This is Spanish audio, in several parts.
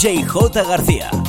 En cabina, DJ J. García.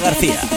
García.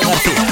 García.